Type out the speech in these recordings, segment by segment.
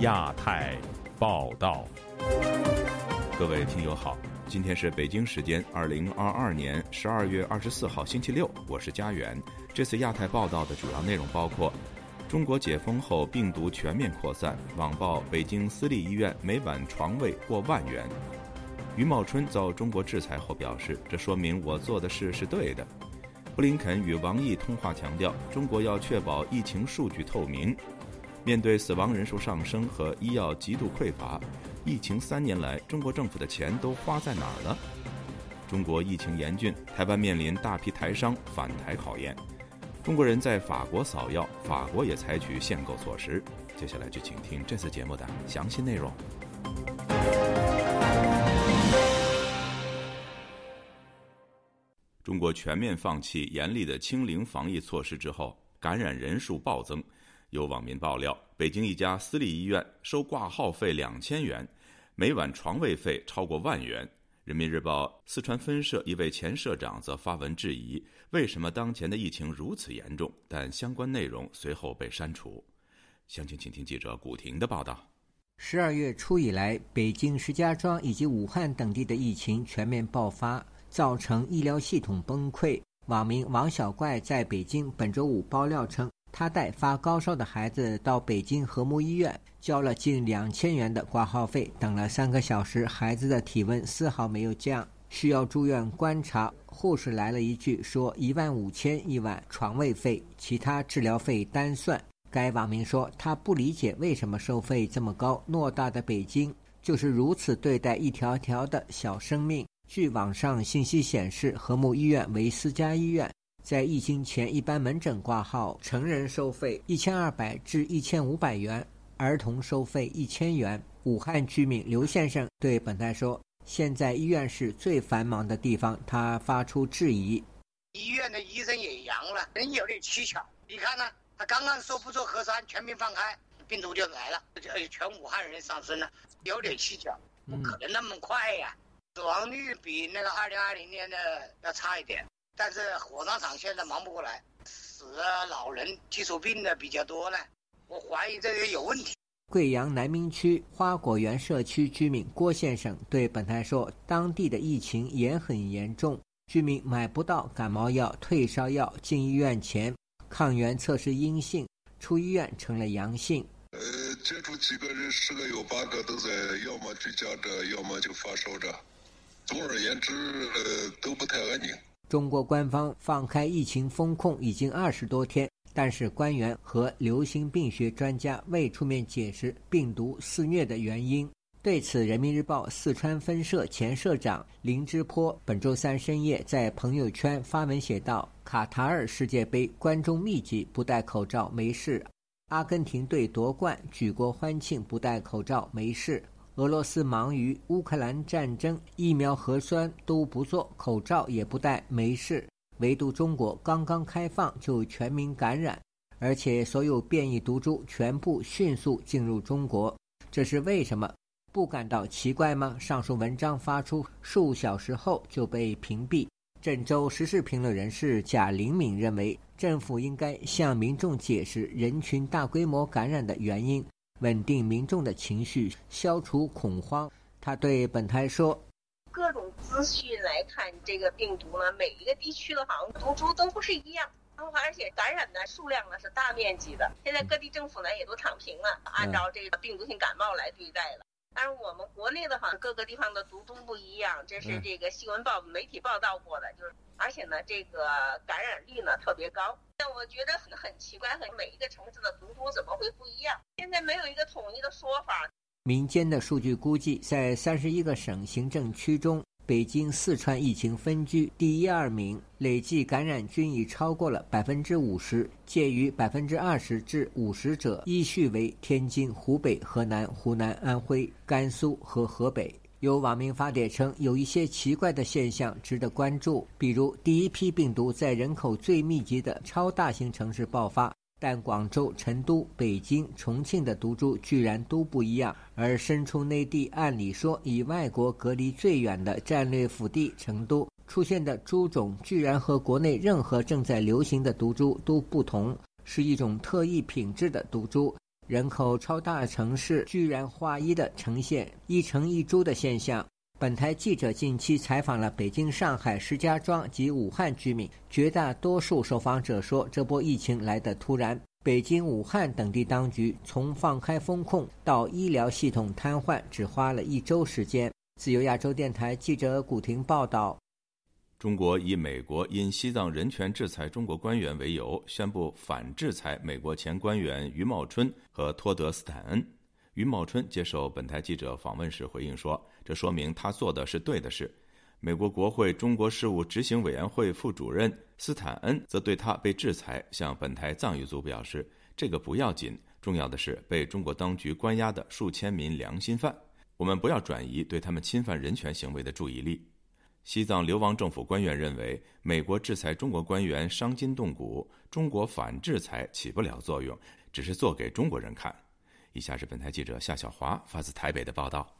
亚太报道，各位听友好，今天是北京时间二零二二年十二月二十四号星期六，我是家园。这次亚太报道的主要内容包括：中国解封后病毒全面扩散，网曝北京私立医院每晚床位过万元；余茂春遭中国制裁后表示，这说明我做的事是对的。布林肯与王毅通话强调，中国要确保疫情数据透明。面对死亡人数上升和医药极度匮乏，疫情三年来，中国政府的钱都花在哪儿了？中国疫情严峻，台湾面临大批台商返台考验。中国人在法国扫药，法国也采取限购措施。接下来就请听这次节目的详细内容。中国全面放弃严厉的清零防疫措施之后，感染人数暴增。有网民爆料，北京一家私立医院收挂号费两千元，每晚床位费超过万元。人民日报四川分社一位前社长则发文质疑，为什么当前的疫情如此严重？但相关内容随后被删除。详情，请听记者古婷的报道。十二月初以来，北京、石家庄以及武汉等地的疫情全面爆发。造成医疗系统崩溃。网民王小怪在北京本周五爆料称，他带发高烧的孩子到北京和睦医院，交了近两千元的挂号费，等了三个小时，孩子的体温丝毫没有降，需要住院观察。护士来了一句说一万五千一晚床位费，其他治疗费单算。该网民说他不理解为什么收费这么高，偌大的北京就是如此对待一条条的小生命。据网上信息显示，和睦医院为私家医院，在疫情前，一般门诊挂号成人收费一千二百至一千五百元，儿童收费一千元。武汉居民刘先生对本台说：“现在医院是最繁忙的地方。”他发出质疑：“医院的医生也阳了，人有点蹊跷。你看呢？他刚刚说不做核酸，全民放开，病毒就来了，而且全武汉人上升了，有点蹊跷，不可能那么快呀。”死亡率比那个二零二零年的要差一点，但是火葬场现在忙不过来，死的老人、基础病的比较多呢，我怀疑这个有问题。贵阳南明区花果园社区居民郭先生对本台说，当地的疫情也很严重，居民买不到感冒药、退烧药，进医院前抗原测试阴性，出医院成了阳性。呃，接触几个人，十个有八个都在，要么居家着，要么就发烧着。总而言之，呃，都不太安宁。中国官方放开疫情封控已经二十多天，但是官员和流行病学专家未出面解释病毒肆虐的原因。对此，人民日报四川分社前社长林芝坡本周三深夜在朋友圈发文写道：“卡塔尔世界杯观众密集，不戴口罩没事；阿根廷队夺冠，举国欢庆，不戴口罩没事。”俄罗斯忙于乌克兰战争，疫苗核酸都不做，口罩也不戴，没事。唯独中国刚刚开放就全民感染，而且所有变异毒株全部迅速进入中国，这是为什么？不感到奇怪吗？上述文章发出数小时后就被屏蔽。郑州时事评论人士贾灵敏认为，政府应该向民众解释人群大规模感染的原因。稳定民众的情绪，消除恐慌。他对本台说：“各种资讯来看，这个病毒呢，每一个地区的好像毒株都不是一样，然后而且感染的数量呢是大面积的。现在各地政府呢也都躺平了，按照这个病毒性感冒来对待了。但是我们国内的话，各个地方的毒株不一样，这是这个新闻报媒体报道过的，就是而且呢，这个感染率呢特别高。”我觉得很很奇怪，很每一个城市的毒株怎么会不一样？现在没有一个统一的说法。民间的数据估计，在三十一个省行政区中，北京、四川疫情分居第一、二名，累计感染均已超过了百分之五十，介于百分之二十至五十者，依序为天津、湖北、河南、湖南、安徽、甘肃和河北。有网民发帖称，有一些奇怪的现象值得关注，比如第一批病毒在人口最密集的超大型城市爆发，但广州、成都、北京、重庆的毒株居然都不一样；而身处内地，按理说以外国隔离最远的战略腹地成都出现的株种，居然和国内任何正在流行的毒株都不同，是一种特异品质的毒株。人口超大城市居然划一的呈现一城一猪的现象。本台记者近期采访了北京、上海、石家庄及武汉居民，绝大多数受访者说，这波疫情来得突然。北京、武汉等地当局从放开封控到医疗系统瘫痪，只花了一周时间。自由亚洲电台记者古婷报道：中国以美国因西藏人权制裁中国官员为由，宣布反制裁美国前官员余茂春和托德斯坦恩。余茂春接受本台记者访问时回应说：“这说明他做的是对的事。”美国国会中国事务执行委员会副主任斯坦恩则对他被制裁向本台藏语组表示：“这个不要紧，重要的是被中国当局关押的数千名良心犯。我们不要转移对他们侵犯人权行为的注意力。”西藏流亡政府官员认为，美国制裁中国官员伤筋动骨，中国反制裁起不了作用，只是做给中国人看。以下是本台记者夏小华发自台北的报道。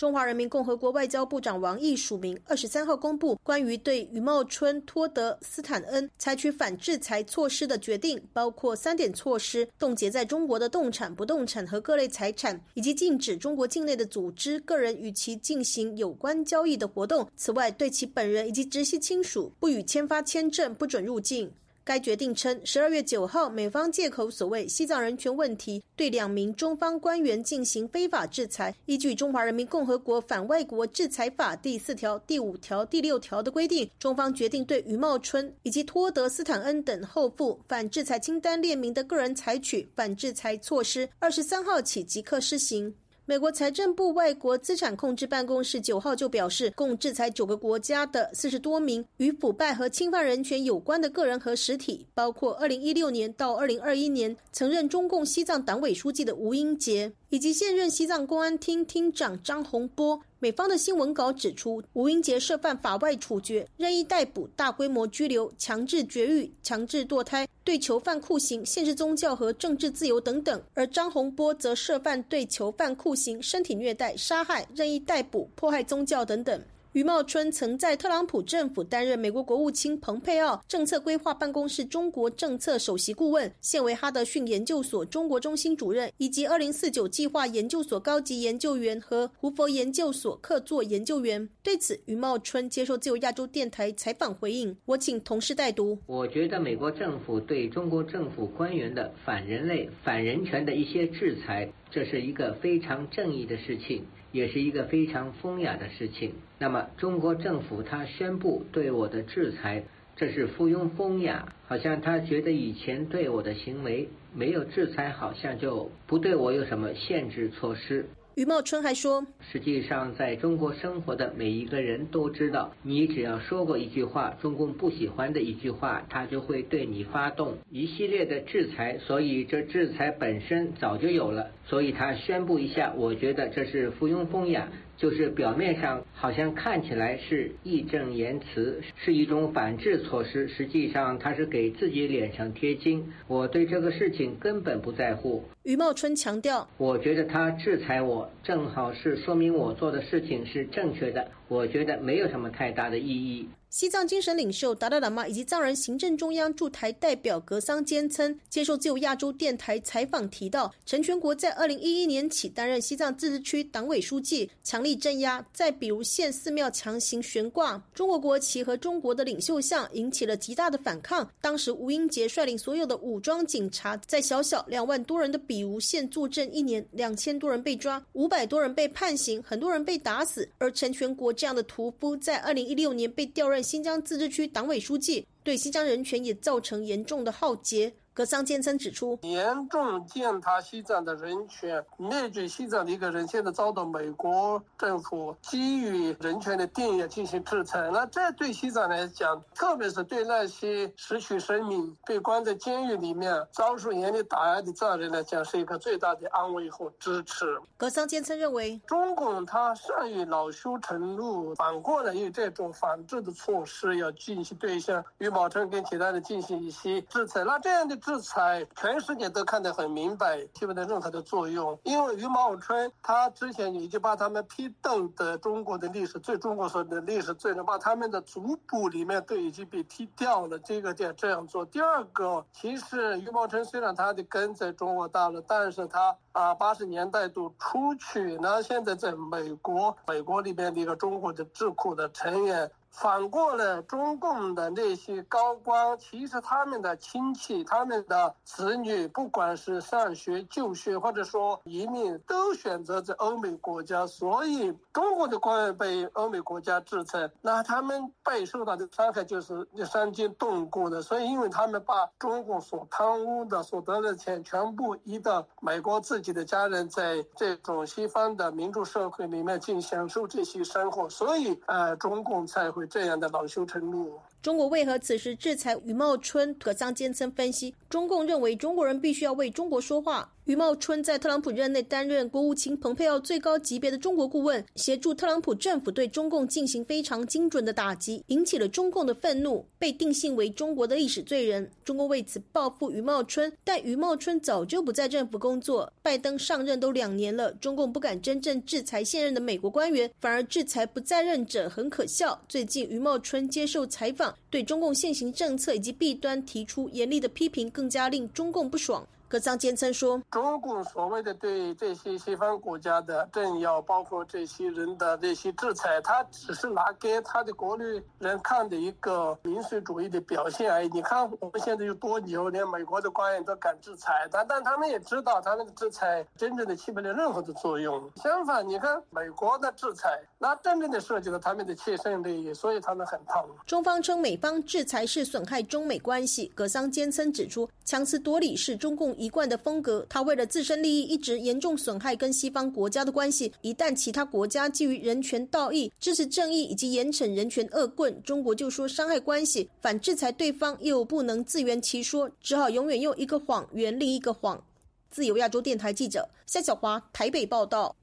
中华人民共和国外交部长王毅署名二十三号公布关于对余茂春、托德斯坦恩采取反制裁措施的决定，包括三点措施：冻结在中国的动产、不动产和各类财产，以及禁止中国境内的组织、个人与其进行有关交易的活动。此外，对其本人以及直系亲属不予签发签证，不准入境。该决定称，十二月九号，美方借口所谓西藏人权问题，对两名中方官员进行非法制裁。依据《中华人民共和国反外国制裁法》第四条、第五条、第六条的规定，中方决定对余茂春以及托德斯坦恩等后赴反制裁清单列明的个人采取反制裁措施，二十三号起即刻施行。美国财政部外国资产控制办公室九号就表示，共制裁九个国家的四十多名与腐败和侵犯人权有关的个人和实体，包括二零一六年到二零二一年曾任中共西藏党委书记的吴英杰，以及现任西藏公安厅厅长张洪波。美方的新闻稿指出，吴英杰涉犯法外处决、任意逮捕、大规模拘留、强制绝育、强制堕胎、对囚犯酷刑、限制宗教和政治自由等等；而张洪波则涉犯对囚犯酷刑、身体虐待、杀害、任意逮捕、迫害宗教等等。余茂春曾在特朗普政府担任美国国务卿蓬佩奥政策规划办公室中国政策首席顾问，现为哈德逊研究所中国中心主任，以及二零四九计划研究所高级研究员和胡佛研究所客座研究员。对此，余茂春接受自由亚洲电台采访回应：“我请同事代读。我觉得美国政府对中国政府官员的反人类、反人权的一些制裁，这是一个非常正义的事情。”也是一个非常风雅的事情。那么，中国政府他宣布对我的制裁，这是附庸风雅，好像他觉得以前对我的行为没有制裁，好像就不对我有什么限制措施。余茂春还说：“实际上，在中国生活的每一个人都知道，你只要说过一句话，中共不喜欢的一句话，他就会对你发动一系列的制裁。所以，这制裁本身早就有了。所以他宣布一下，我觉得这是附庸风雅。”就是表面上好像看起来是义正言辞，是一种反制措施，实际上他是给自己脸上贴金。我对这个事情根本不在乎。余茂春强调，我觉得他制裁我，正好是说明我做的事情是正确的。我觉得没有什么太大的意义。西藏精神领袖达赖喇嘛以及藏人行政中央驻台代表格桑坚称，接受自由亚洲电台采访提到，陈全国在二零一一年起担任西藏自治区党委书记，强力镇压，在比如县寺庙强行悬挂中国国旗和中国的领袖像，引起了极大的反抗。当时吴英杰率领所有的武装警察，在小小两万多人的比如县坐镇一年，两千多人被抓，五百多人被判刑，很多人被打死。而陈全国这样的屠夫，在二零一六年被调任。新疆自治区党委书记对新疆人权也造成严重的浩劫。格桑坚称指出，严重践踏西藏的人权，灭绝西藏的一个人现在遭到美国政府基于人权的定义进行制裁。那这对西藏来讲，特别是对那些失去生命、被关在监狱里面、遭受严厉打压的藏人来讲，是一个最大的安慰和支持。格桑坚称认为，中共他善于恼羞成怒，反过来用这种反制的措施要进行对象余宝成跟其他的进行一些制裁。那这样的制制裁，全世界都看得很明白，起不到任何的作用。因为余茂春他之前已经把他们批斗的中国的历史最，中国所的历史罪，把他们的族谱里面都已经被踢掉了。这个点这样做。第二个，其实余茂春虽然他的根在中国大陆，但是他啊八十年代都出去，那现在在美国，美国里边的一个中国的智库的成员。反过来，中共的那些高官，其实他们的亲戚、他们的子女，不管是上学、就学，或者说移民，都选择在欧美国家。所以，中国的官员被欧美国家制裁，那他们被受到的伤害就是伤筋动骨的。所以，因为他们把中共所贪污的、所得的钱全部移到美国自己的家人，在这种西方的民主社会里面去享受这些生活，所以，呃，中共才会。这样的恼羞成怒。中国为何此时制裁余茂春？可桑坚称分析，中共认为中国人必须要为中国说话。余茂春在特朗普任内担任国务卿蓬佩奥最高级别的中国顾问，协助特朗普政府对中共进行非常精准的打击，引起了中共的愤怒，被定性为中国的历史罪人。中共为此报复余茂春，但余茂春早就不在政府工作。拜登上任都两年了，中共不敢真正制裁现任的美国官员，反而制裁不在任者，很可笑。最近余茂春接受采访，对中共现行政策以及弊端提出严厉的批评，更加令中共不爽。格桑坚称说：“中共所谓的对这些西方国家的政要，包括这些人的这些制裁，他只是拿给他的国内人看的一个民粹主义的表现而已。你看我们现在有多牛，连美国的官员都敢制裁，但但他们也知道，他那个制裁真正的起不了任何的作用。相反，你看美国的制裁，那真正的涉及到他们的切身利益，所以他们很痛。”中方称美方制裁是损害中美关系。格桑坚称指出，强词夺理是中共。一贯的风格，他为了自身利益，一直严重损害跟西方国家的关系。一旦其他国家基于人权道义、支持正义以及严惩人权恶棍，中国就说伤害关系，反制裁对方又不能自圆其说，只好永远用一个谎圆另一个谎。自由亚洲电台记者夏小华台北报道。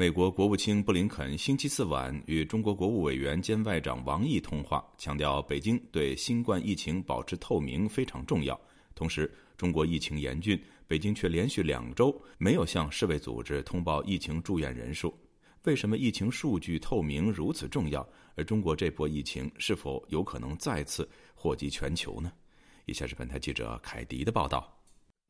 美国国务卿布林肯星期四晚与中国国务委员兼外长王毅通话，强调北京对新冠疫情保持透明非常重要。同时，中国疫情严峻，北京却连续两周没有向世卫组织通报疫情住院人数。为什么疫情数据透明如此重要？而中国这波疫情是否有可能再次祸及全球呢？以下是本台记者凯迪的报道。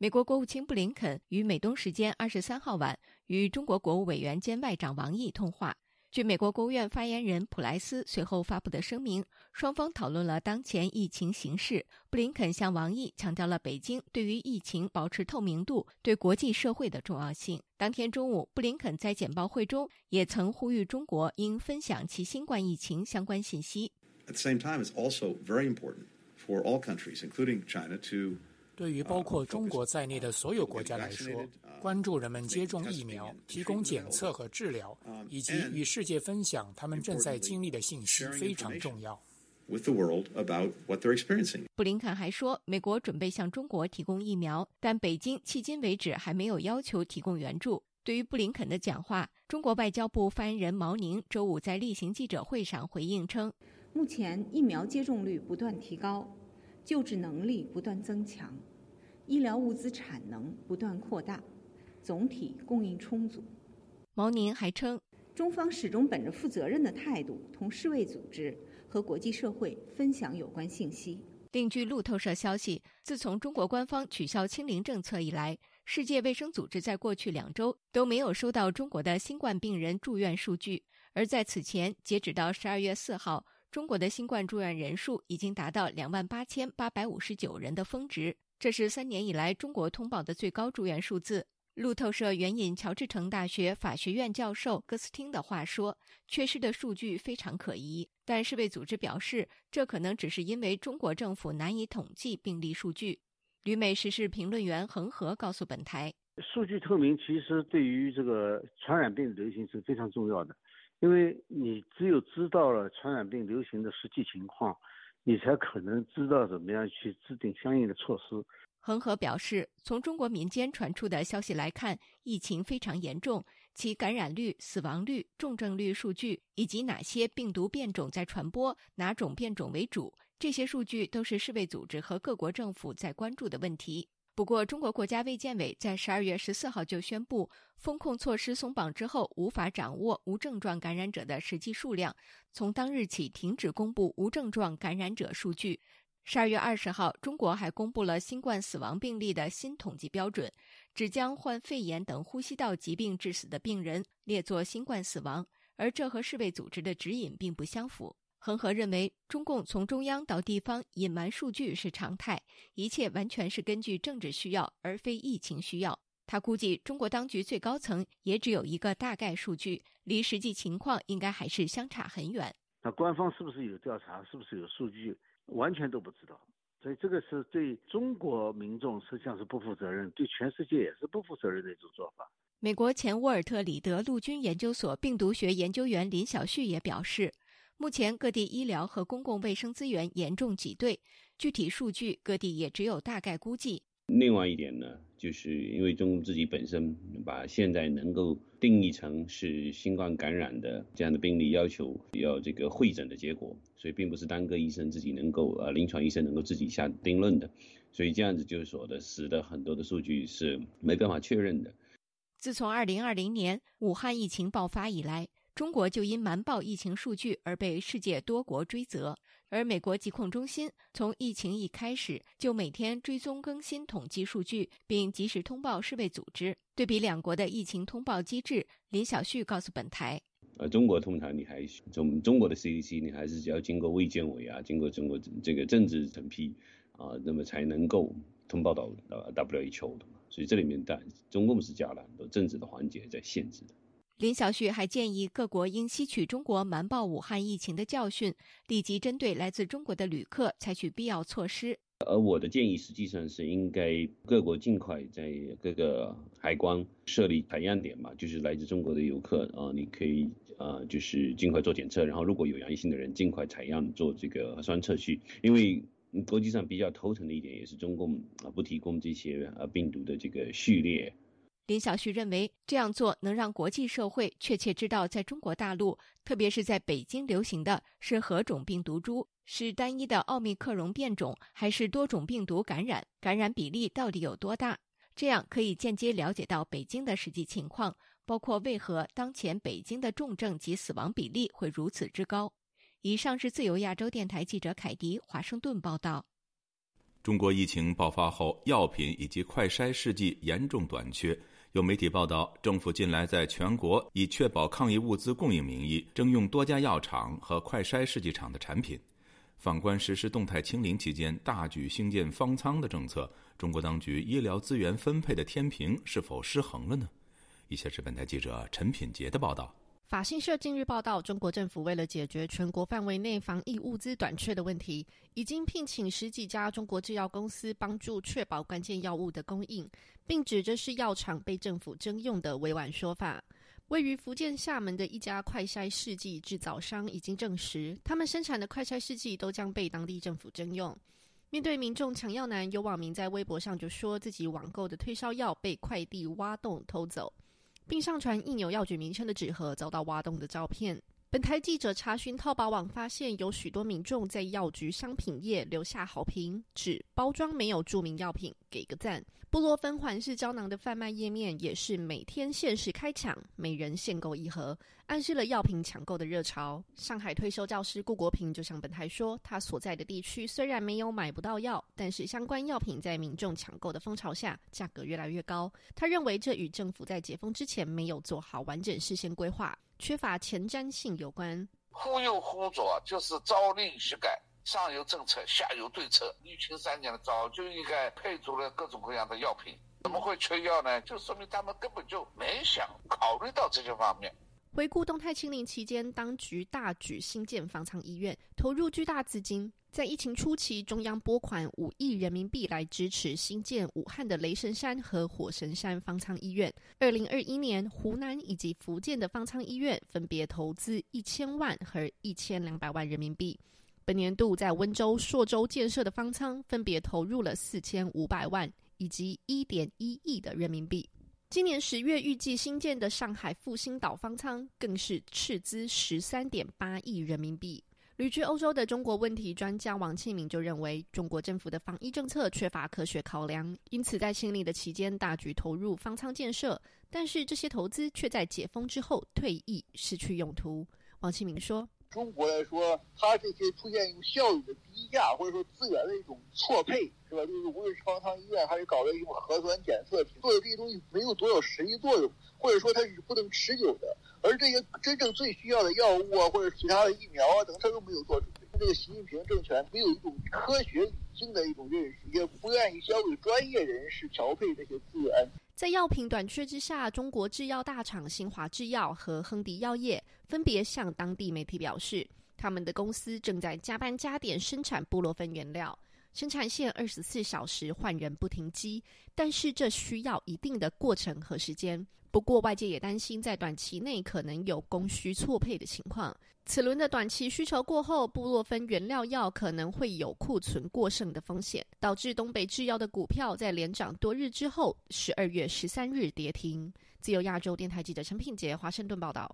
美国国务卿布林肯于美东时间二十三号晚与中国国务委员兼外长王毅通话。据美国国务院发言人普莱斯随后发布的声明，双方讨论了当前疫情形势。布林肯向王毅强调了北京对于疫情保持透明度对国际社会的重要性。当天中午，布林肯在简报会中也曾呼吁中国应分享其新冠疫情相关信息。At the same time, is also very important for all countries, including China, to 对于包括中国在内的所有国家来说，关注人们接种疫苗、提供检测和治疗，以及与世界分享他们正在经历的信息非常重要。布林肯还说，美国准备向中国提供疫苗，但北京迄今为止还没有要求提供援助。对于布林肯的讲话，中国外交部发言人毛宁周五在例行记者会上回应称：“目前疫苗接种率不断提高，救治能力不断增强。”医疗物资产能不断扩大，总体供应充足。毛宁还称，中方始终本着负责任的态度，同世卫组织和国际社会分享有关信息。另据路透社消息，自从中国官方取消清零政策以来，世界卫生组织在过去两周都没有收到中国的新冠病人住院数据。而在此前，截止到十二月四号，中国的新冠住院人数已经达到两万八千八百五十九人的峰值，这是三年以来中国通报的最高住院数字。路透社援引乔治城大学法学院教授戈斯汀的话说：“缺失的数据非常可疑，但世卫组织表示，这可能只是因为中国政府难以统计病例数据。”旅美时事评论员恒河告诉本台：“数据透明其实对于这个传染病流行是非常重要的，因为你只有知道了传染病流行的实际情况，你才可能知道怎么样去制定相应的措施。”恒河表示，从中国民间传出的消息来看，疫情非常严重，其感染率、死亡率、重症率数据以及哪些病毒变种在传播，哪种变种为主，这些数据都是世卫组织和各国政府在关注的问题。不过，中国国家卫健委在十二月十四号就宣布，风控措施松绑之后，无法掌握无症状感染者的实际数量，从当日起停止公布无症状感染者数据。十二月二十号，中国还公布了新冠死亡病例的新统计标准，只将患肺炎等呼吸道疾病致死的病人列作新冠死亡，而这和世卫组织的指引并不相符。恒河认为，中共从中央到地方隐瞒数据是常态，一切完全是根据政治需要，而非疫情需要。他估计，中国当局最高层也只有一个大概数据，离实际情况应该还是相差很远。那官方是不是有调查？是不是有数据？完全都不知道，所以这个是对中国民众实际上是不负责任，对全世界也是不负责任的一种做法。美国前沃尔特里德陆军研究所病毒学研究员林小旭也表示，目前各地医疗和公共卫生资源严重挤兑，具体数据各地也只有大概估计。另外一点呢，就是因为中国自己本身把现在能够定义成是新冠感染的这样的病例要求要这个会诊的结果，所以并不是单个医生自己能够呃临床医生能够自己下定论的，所以这样子就是说的，使得很多的数据是没办法确认的。自从二零二零年武汉疫情爆发以来，中国就因瞒报疫情数据而被世界多国追责。而美国疾控中心从疫情一开始就每天追踪更新统计数据，并及时通报世卫组织。对比两国的疫情通报机制，林小旭告诉本台：“呃，中国通常你还从中国的 CDC，你还是要经过卫健委啊，经过中国这个政治审批啊，那么才能够通报到呃 WHO 的嘛。所以这里面但中共是加了很多政治的环节在限制的。”林小旭还建议各国应吸取中国瞒报武汉疫情的教训，立即针对来自中国的旅客采取必要措施。而我的建议实际上是应该各国尽快在各个海关设立采样点嘛，就是来自中国的游客啊，你可以啊，就是尽快做检测，然后如果有阳性的人尽快采样做这个核酸测序。因为国际上比较头疼的一点也是中共啊不提供这些呃病毒的这个序列。林小旭认为，这样做能让国际社会确切知道，在中国大陆，特别是在北京流行的是何种病毒株，是单一的奥密克戎变种，还是多种病毒感染，感染比例到底有多大？这样可以间接了解到北京的实际情况，包括为何当前北京的重症及死亡比例会如此之高。以上是自由亚洲电台记者凯迪华盛顿报道。中国疫情爆发后，药品以及快筛试剂严重短缺。有媒体报道，政府近来在全国以确保抗疫物资供应名义征用多家药厂和快筛试剂厂的产品。反观实施动态清零期间大举兴建方舱的政策，中国当局医疗资源分配的天平是否失衡了呢？以下是本台记者陈品杰的报道。法新社近日报道，中国政府为了解决全国范围内防疫物资短缺的问题，已经聘请十几家中国制药公司帮助确保关键药物的供应，并指这是药厂被政府征用的委婉说法。位于福建厦门的一家快筛试剂制造商已经证实，他们生产的快筛试剂都将被当地政府征用。面对民众抢药难，有网民在微博上就说自己网购的退烧药被快递挖洞偷走。并上传印有药局名称的纸盒遭到挖洞的照片。本台记者查询淘宝网，发现有许多民众在药局商品页留下好评，指包装没有注明药品，给个赞。布洛芬环式胶囊的贩卖页面也是每天限时开抢，每人限购一盒，暗示了药品抢购的热潮。上海退休教师顾国平就向本台说，他所在的地区虽然没有买不到药，但是相关药品在民众抢购的风潮下，价格越来越高。他认为这与政府在解封之前没有做好完整事先规划。缺乏前瞻性有关，忽右忽左就是朝令夕改，上有政策，下有对策。疫情三年了，早就应该配足了各种各样的药品，怎么会缺药呢？就说明他们根本就没想考虑到这些方面。回顾动态清零期间，当局大举新建方舱医院，投入巨大资金。在疫情初期，中央拨款五亿人民币来支持新建武汉的雷神山和火神山方舱医院。二零二一年，湖南以及福建的方舱医院分别投资一千万和一千两百万人民币。本年度在温州、朔州建设的方舱分别投入了四千五百万以及一点一亿的人民币。今年十月预计新建的上海复兴岛方舱更是斥资十三点八亿人民币。旅居欧洲的中国问题专家王庆明就认为，中国政府的防疫政策缺乏科学考量，因此在清理的期间大举投入方舱建设，但是这些投资却在解封之后退役，失去用途。王庆明说：“中国来说，它这些出现一种效率的低下，或者说资源的一种错配，是吧？就是无论是方舱医院，还是搞了一种核酸检测，做的这些东西没有多少实际作用，或者说它是不能持久的。”而这些真正最需要的药物啊，或者其他的疫苗啊等，他都没有做准备。这个习近平政权没有一种科学理性的一种认识，也不愿意交给专业人士调配这些资源。在药品短缺之下，中国制药大厂新华制药和亨迪药业分别向当地媒体表示，他们的公司正在加班加点生产布洛芬原料，生产线二十四小时换人不停机，但是这需要一定的过程和时间。不过，外界也担心在短期内可能有供需错配的情况。此轮的短期需求过后，布洛芬原料药可能会有库存过剩的风险，导致东北制药的股票在连涨多日之后，十二月十三日跌停。自由亚洲电台记者陈品杰华盛顿报道。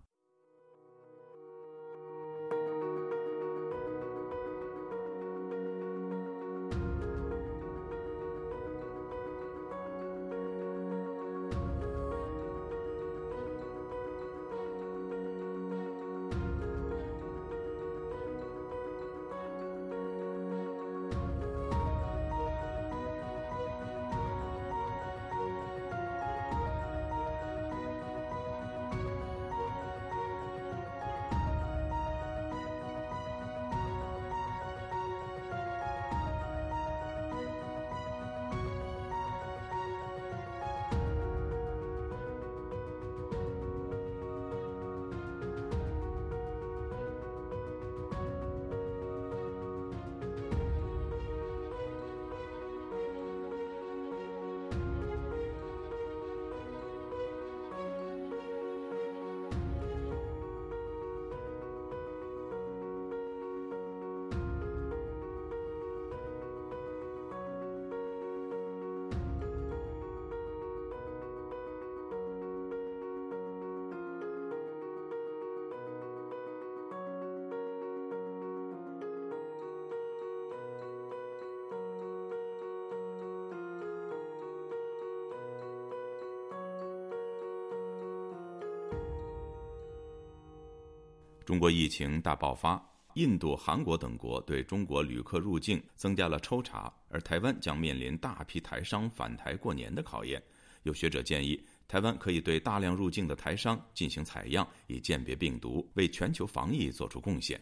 中国疫情大爆发，印度、韩国等国对中国旅客入境增加了抽查，而台湾将面临大批台商返台过年的考验。有学者建议，台湾可以对大量入境的台商进行采样，以鉴别病毒，为全球防疫做出贡献。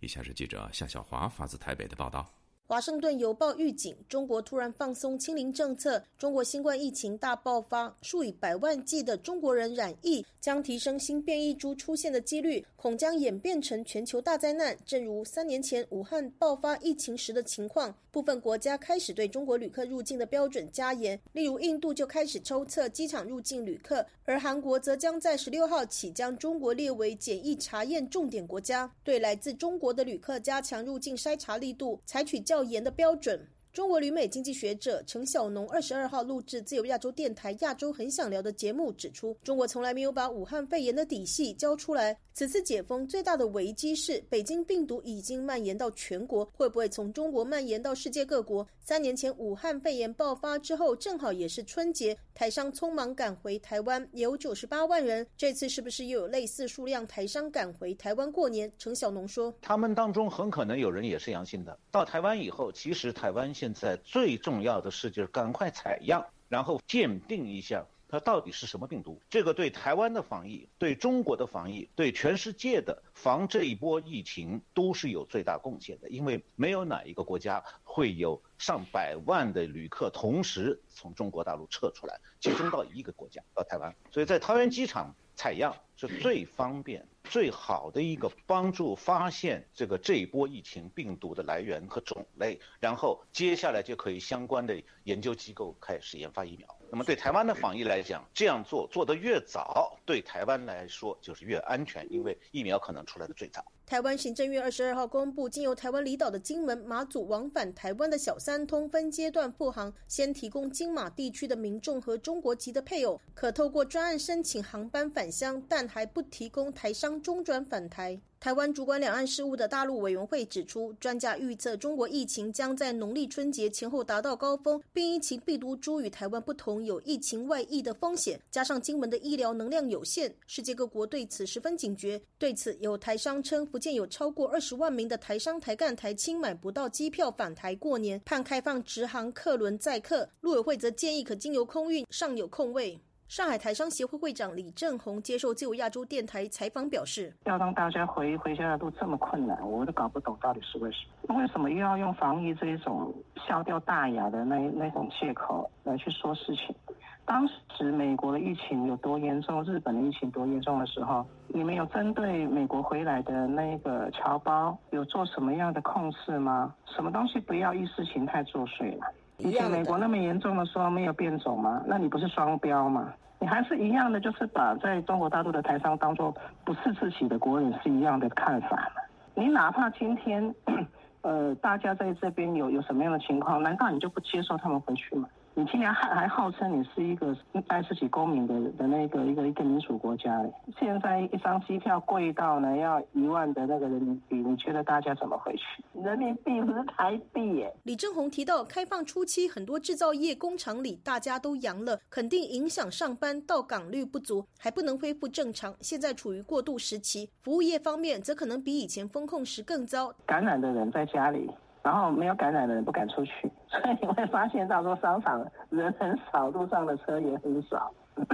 以下是记者夏小华发自台北的报道。华盛顿邮报预警，中国突然放松清零政策，中国新冠疫情大爆发，数以百万计的中国人染疫，将提升新变异株出现的几率，恐将演变成全球大灾难。正如三年前武汉爆发疫情时的情况，部分国家开始对中国旅客入境的标准加严，例如印度就开始抽测机场入境旅客，而韩国则将在十六号起将中国列为检疫查验重点国家，对来自中国的旅客加强入境筛查力度，采取较。严的标准。中国旅美经济学者陈小农二十二号录制自由亚洲电台《亚洲很想聊》的节目，指出中国从来没有把武汉肺炎的底细交出来。此次解封最大的危机是北京病毒已经蔓延到全国，会不会从中国蔓延到世界各国？三年前武汉肺炎爆发之后，正好也是春节，台商匆忙赶回台湾，有九十八万人。这次是不是又有类似数量台商赶回台湾过年？陈小农说，他们当中很可能有人也是阳性的。到台湾以后，其实台湾。现在最重要的事就是赶快采样，然后鉴定一下它到底是什么病毒。这个对台湾的防疫、对中国的防疫、对全世界的防这一波疫情都是有最大贡献的。因为没有哪一个国家会有上百万的旅客同时从中国大陆撤出来，集中到一个国家到台湾，所以在桃园机场采样是最方便。最好的一个帮助发现这个这一波疫情病毒的来源和种类，然后接下来就可以相关的研究机构开始研发疫苗。那么对台湾的防疫来讲，这样做做得越早，对台湾来说就是越安全，因为疫苗可能出来的最早。台湾行政院二十二号公布，经由台湾离岛的金门、马祖往返台湾的小三通分阶段复航，先提供金马地区的民众和中国籍的配偶可透过专案申请航班返乡，但还不提供台商中转返台。台湾主管两岸事务的大陆委员会指出，专家预测中国疫情将在农历春节前后达到高峰，并疫情病毒株与台湾不同，有疫情外溢的风险。加上金门的医疗能量有限，世界各国对此十分警觉。对此，有台商称，福建有超过二十万名的台商台干台青买不到机票返台过年，盼开放直航客轮载客。陆委会则建议可经由空运，尚有空位。上海台商协会会长李正宏接受自由亚洲电台采访表示：“要让大家回回家的路这么困难，我都搞不懂到底是为什么？为什么又要用防疫这一种笑掉大牙的那那种借口来去说事情？当时美国的疫情有多严重，日本的疫情多严重的时候，你们有针对美国回来的那个侨胞有做什么样的控制吗？什么东西不要意识形态作祟了？以前美国那么严重的时候没有变种吗？那你不是双标吗？”你还是一样的，就是把在中国大陆的台商当做不是自己的国人是一样的看法嘛你哪怕今天，呃，大家在这边有有什么样的情况，难道你就不接受他们回去吗？你竟然还还号称你是一个爱自己公民的的那个一个一个民主国家，现在一张机票贵到呢要一万的那个人民币，你觉得大家怎么回去？人民币不是台币耶。李正宏提到，开放初期很多制造业工厂里大家都阳了，肯定影响上班到岗率不足，还不能恢复正常。现在处于过渡时期，服务业方面则可能比以前封控时更糟。感染的人在家里。然后没有感染的人不敢出去，所以你会发现到说商场人很少，路上的车也很少。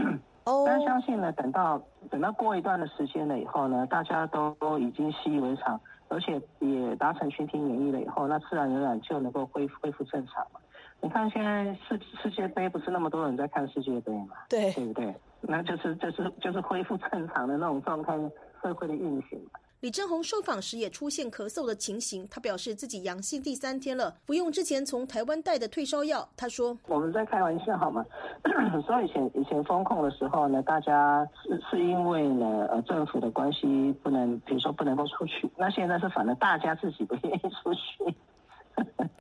但相信呢，等到等到过一段的时间了以后呢，大家都都已经习以为常，而且也达成群体免疫了以后，那自然而然就能够恢复恢复正常嘛。你看现在世世界杯不是那么多人在看世界杯嘛？对，对不对？那就是就是就是恢复正常的那种状态，社会的运行。李正宏受访时也出现咳嗽的情形，他表示自己阳性第三天了，服用之前从台湾带的退烧药。他说：“我们在开玩笑好吗？所以以前以前封控的时候呢，大家是是因为呢呃政府的关系不能，比如说不能够出去。那现在是反正大家自己不愿意出去。”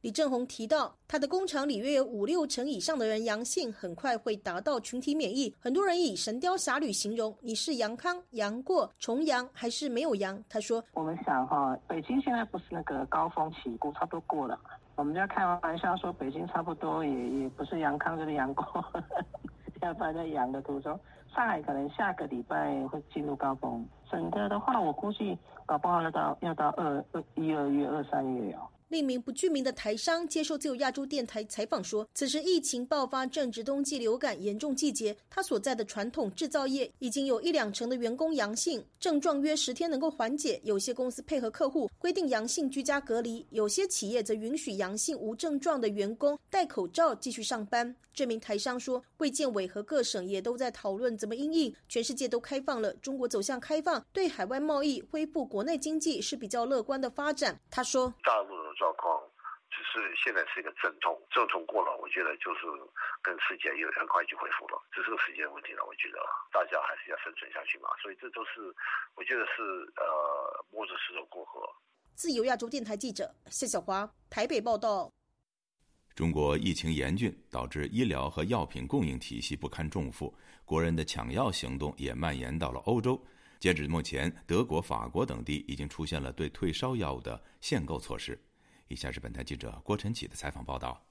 李正宏提到，他的工厂里约有五六成以上的人阳性，很快会达到群体免疫。很多人以《神雕侠侣》形容，你是阳康、阳过、重阳还是没有阳？他说：“我们想哈，北京现在不是那个高峰期过，差不多过了。我们家开玩笑说，北京差不多也也不是阳康就是阳过，要不然在阳的途中。上海可能下个礼拜会进入高峰，整个的话，我估计搞不好要到要到二二一二月、二三月哦。”另一名不具名的台商接受自由亚洲电台采访说：“此时疫情爆发，正值冬季流感严重季节，他所在的传统制造业已经有一两成的员工阳性，症状约十天能够缓解。有些公司配合客户规定阳性居家隔离，有些企业则允许阳性无症状的员工戴口罩继续上班。”这名台商说：“卫健委和各省也都在讨论怎么应应。全世界都开放了，中国走向开放，对海外贸易恢复国内经济是比较乐观的发展。”他说：“大陆的。”状况只是现在是一个阵痛，阵痛过了，我觉得就是跟世界又很快就恢复了，只是个时间问题了。我觉得大家还是要生存下去嘛，所以这都是我觉得是呃摸着石头过河。自由亚洲电台记者谢小华台北报道。中国疫情严峻，导致医疗和药品供应体系不堪重负，国人的抢药行动也蔓延到了欧洲。截止目前，德国、法国等地已经出现了对退烧药物的限购措施。以下是本台记者郭晨启的采访报道。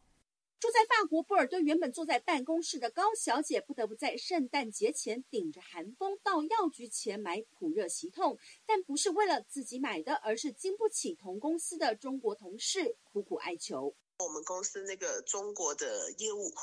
住在法国波尔顿，原本坐在办公室的高小姐，不得不在圣诞节前顶着寒风到药局前买普热息痛，但不是为了自己买的，而是经不起同公司的中国同事苦苦哀求。我们公司那个中国的业务，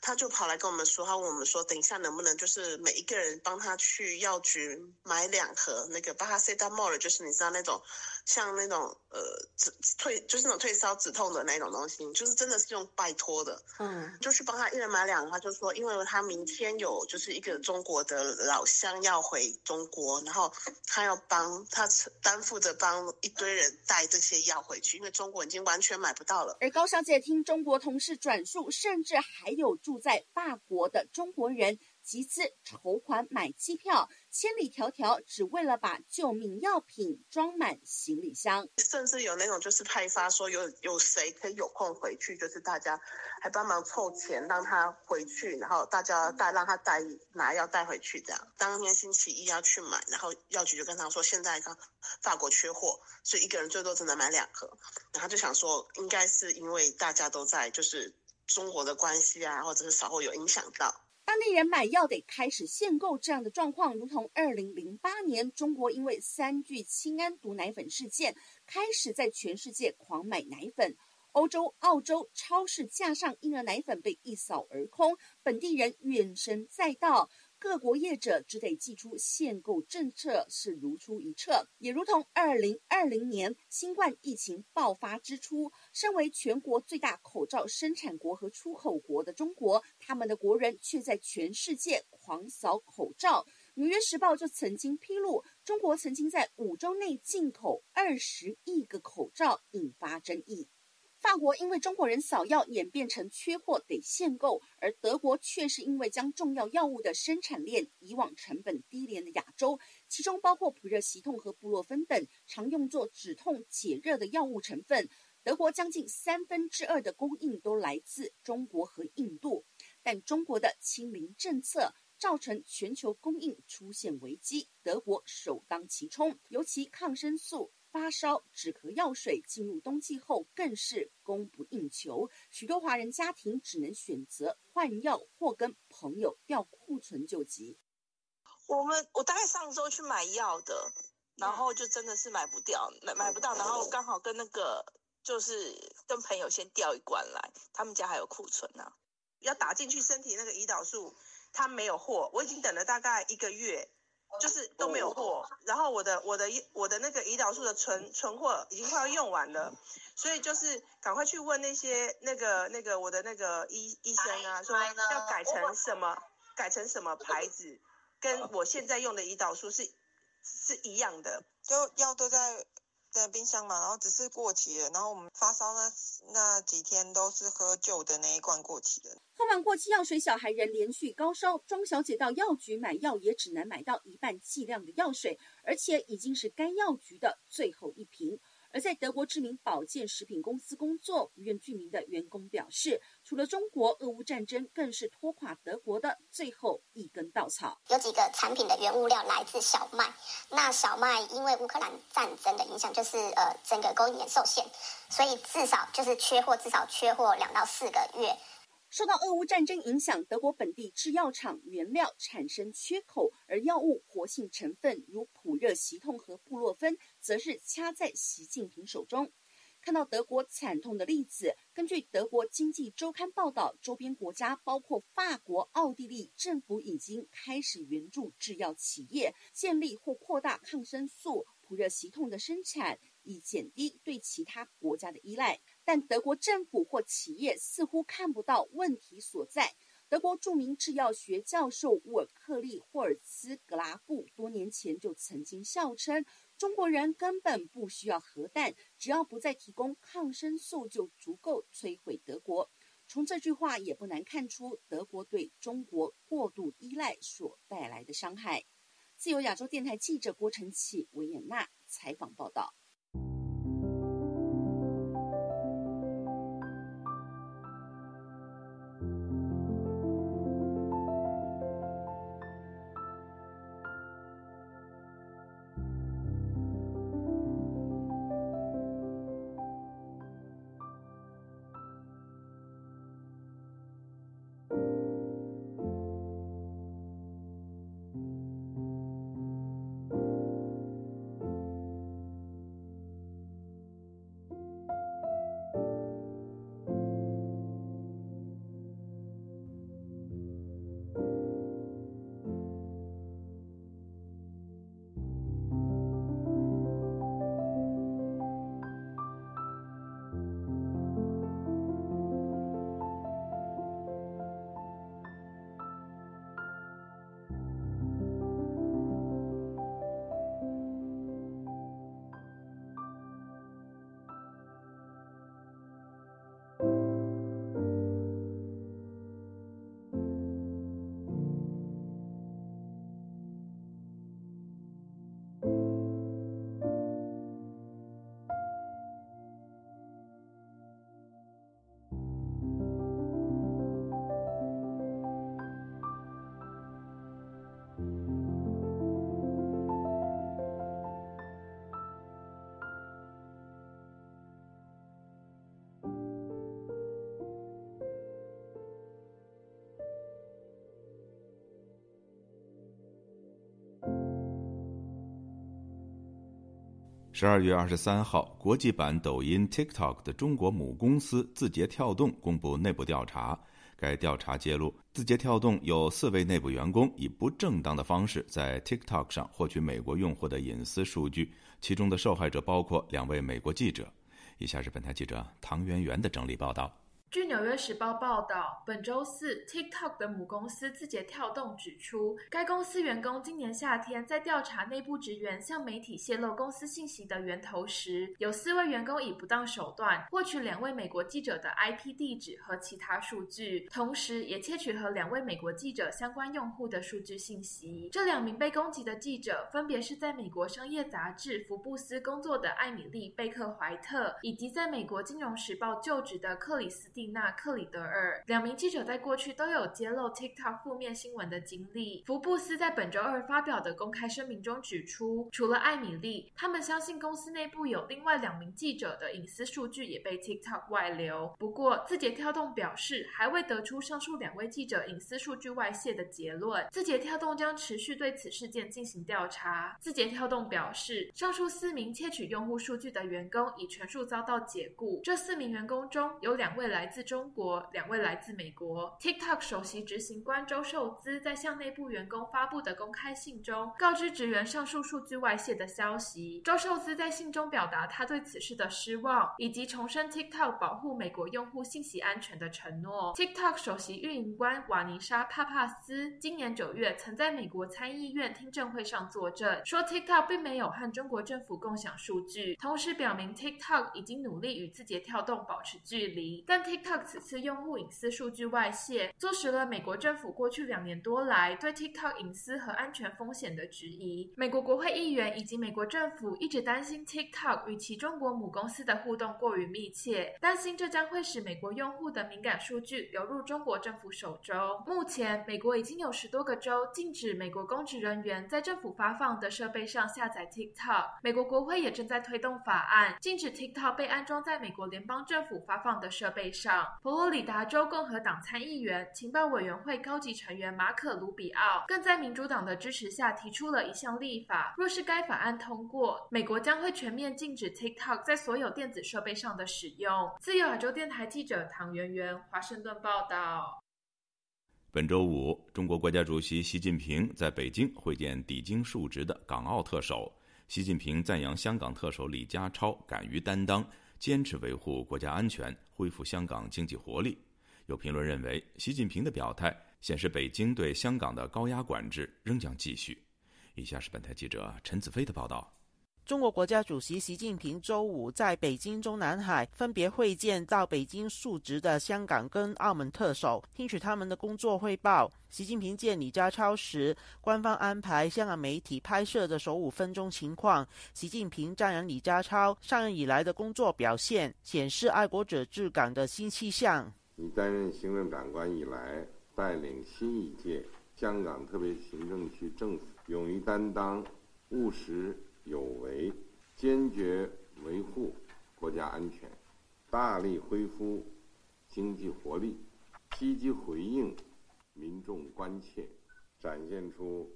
他就跑来跟我们说，他问我们说，等一下能不能就是每一个人帮他去药局买两盒那个巴哈塞达莫尔，就是你知道那种像那种呃止退就是那种退烧止痛的那种东西，就是真的是用拜托的，嗯，就去帮他一人买两个，他就说，因为他明天有就是一个中国的老乡要回中国，然后他要帮他担负着帮一堆人带这些药回去，因为中国已经完全买不到了，而高小姐听中国同事转述，甚至还有住在法国的中国人集资筹款买机票，千里迢迢只为了把救命药品装满行李箱。甚至有那种就是派发说有有谁可以有空回去，就是大家还帮忙凑钱让他回去，然后大家带让他带拿药带回去这样。当天星期一要去买，然后药局就跟他说现在刚法国缺货，所以一个人最多只能买两盒。然后就想说应该是因为大家都在就是中国的关系啊，或者是稍后有影响到。当地人买药得开始限购，这样的状况如同二零零八年中国因为三聚氰胺毒奶粉事件，开始在全世界狂买奶粉。欧洲、澳洲超市架上婴儿奶粉被一扫而空，本地人怨声载道。各国业者只得祭出限购政策，是如出一辙。也如同二零二零年新冠疫情爆发之初，身为全国最大口罩生产国和出口国的中国，他们的国人却在全世界狂扫口罩。《纽约时报》就曾经披露，中国曾经在五周内进口二十亿个口罩，引发争议。法国因为中国人扫药演变成缺货得限购，而德国却是因为将重要药物的生产链移往成本低廉的亚洲，其中包括普热息痛和布洛芬等常用作止痛解热的药物成分。德国将近三分之二的供应都来自中国和印度，但中国的清零政策造成全球供应出现危机，德国首当其冲，尤其抗生素。发烧止咳药水进入冬季后更是供不应求，许多华人家庭只能选择换药或跟朋友调库存救急。我们我大概上周去买药的，然后就真的是买不掉，买买不到，然后刚好跟那个就是跟朋友先调一罐来，他们家还有库存呢，要打进去身体那个胰岛素，他没有货，我已经等了大概一个月。就是都没有货，然后我的我的我的那个胰岛素的存存货已经快要用完了，所以就是赶快去问那些那个那个我的那个医医生啊，说要改成什么改成什么牌子，跟我现在用的胰岛素是是一样的，就药都在在冰箱嘛，然后只是过期了，然后我们发烧那那几天都是喝旧的那一罐过期的。喝完过期药水，小孩仍连续高烧。庄小姐到药局买药，也只能买到一半剂量的药水，而且已经是该药局的最后一瓶。而在德国知名保健食品公司工作、不愿具名的员工表示，除了中国，俄乌战争更是拖垮德国的最后一根稻草。有几个产品的原物料来自小麦，那小麦因为乌克兰战争的影响，就是呃整个供应链受限，所以至少就是缺货，至少缺货两到四个月。受到俄乌战争影响，德国本地制药厂原料产生缺口，而药物活性成分如普热息痛和布洛芬，则是掐在习近平手中。看到德国惨痛的例子，根据德国经济周刊报道，周边国家包括法国、奥地利，政府已经开始援助制药企业建立或扩大抗生素普热息痛的生产。以减低对其他国家的依赖，但德国政府或企业似乎看不到问题所在。德国著名制药学教授乌尔克利霍尔兹格拉布多年前就曾经笑称：“中国人根本不需要核弹，只要不再提供抗生素，就足够摧毁德国。”从这句话也不难看出德国对中国过度依赖所带来的伤害。自由亚洲电台记者郭晨启维也纳采访报道。十二月二十三号，国际版抖音 TikTok 的中国母公司字节跳动公布内部调查。该调查揭露，字节跳动有四位内部员工以不正当的方式在 TikTok 上获取美国用户的隐私数据，其中的受害者包括两位美国记者。以下是本台记者唐媛媛的整理报道。据《纽约时报》报道，本周四，TikTok 的母公司字节跳动指出，该公司员工今年夏天在调查内部职员向媒体泄露公司信息的源头时，有四位员工以不当手段获取两位美国记者的 IP 地址和其他数据，同时也窃取和两位美国记者相关用户的数据信息。这两名被攻击的记者分别是在美国商业杂志《福布斯》工作的艾米丽·贝克怀特，以及在美国《金融时报》就职的克里斯蒂。娜克里德尔两名记者在过去都有揭露 TikTok 负面新闻的经历。福布斯在本周二发表的公开声明中指出，除了艾米丽，他们相信公司内部有另外两名记者的隐私数据也被 TikTok 外流。不过，字节跳动表示还未得出上述两位记者隐私数据外泄的结论。字节跳动将持续对此事件进行调查。字节跳动表示，上述四名窃取用户数据的员工已全数遭到解雇。这四名员工中有两位来自。自中国，两位来自美国。TikTok 首席执行官周受资在向内部员工发布的公开信中，告知职员上述数据外泄的消息。周受资在信中表达他对此事的失望，以及重申 TikTok 保护美国用户信息安全的承诺。TikTok 首席运营官瓦尼莎·帕帕斯今年九月曾在美国参议院听证会上作证，说 TikTok 并没有和中国政府共享数据，同时表明 TikTok 已经努力与字节跳动保持距离，但 TikTok。TikTok 此次用户隐私数据外泄，坐实了美国政府过去两年多来对 TikTok 隐私和安全风险的质疑。美国国会议员以及美国政府一直担心 TikTok 与其中国母公司的互动过于密切，担心这将会使美国用户的敏感数据流入中国政府手中。目前，美国已经有十多个州禁止美国公职人员在政府发放的设备上下载 TikTok。美国国会也正在推动法案，禁止 TikTok 被安装在美国联邦政府发放的设备上。佛罗里达州共和党参议员、情报委员会高级成员马可·卢比奥更在民主党的支持下提出了一项立法。若是该法案通过，美国将会全面禁止 TikTok 在所有电子设备上的使用。自由亚洲电台记者唐媛媛，华盛顿报道。本周五，中国国家主席习近平在北京会见抵京述职的港澳特首。习近平赞扬香港特首李家超敢于担当。坚持维护国家安全，恢复香港经济活力。有评论认为，习近平的表态显示北京对香港的高压管制仍将继续。以下是本台记者陈子飞的报道。中国国家主席习近平周五在北京、中南海分别会见到北京述职的香港跟澳门特首，听取他们的工作汇报。习近平见李家超时，官方安排香港媒体拍摄的首五分钟情况。习近平赞扬李家超上任以来的工作表现，显示爱国者治港的新气象。你担任行政长官以来，带领新一届香港特别行政区政府，勇于担当，务实。有为，坚决维护国家安全，大力恢复经济活力，积极回应民众关切，展现出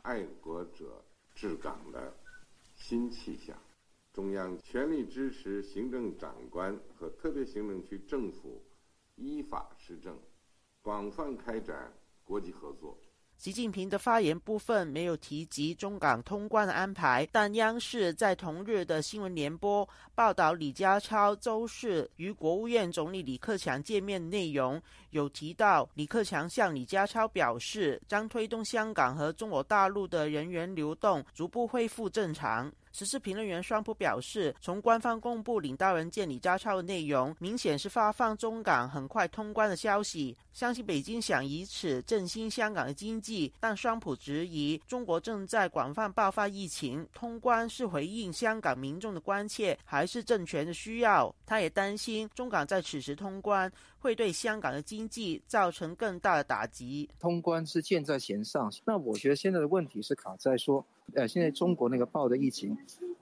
爱国者治港的新气象。中央全力支持行政长官和特别行政区政府依法施政，广泛开展国际合作。习近平的发言部分没有提及中港通关的安排，但央视在同日的新闻联播报道李家超周四与国务院总理李克强见面内容，有提到李克强向李家超表示，将推动香港和中国大陆的人员流动逐步恢复正常。时事评论员双普表示，从官方公布领导人见李家超的内容，明显是发放中港很快通关的消息。相信北京想以此振兴香港的经济，但双普质疑中国正在广泛爆发疫情，通关是回应香港民众的关切，还是政权的需要？他也担心中港在此时通关会对香港的经济造成更大的打击。通关是箭在弦上，那我觉得现在的问题是卡在说。呃，现在中国那个报的疫情，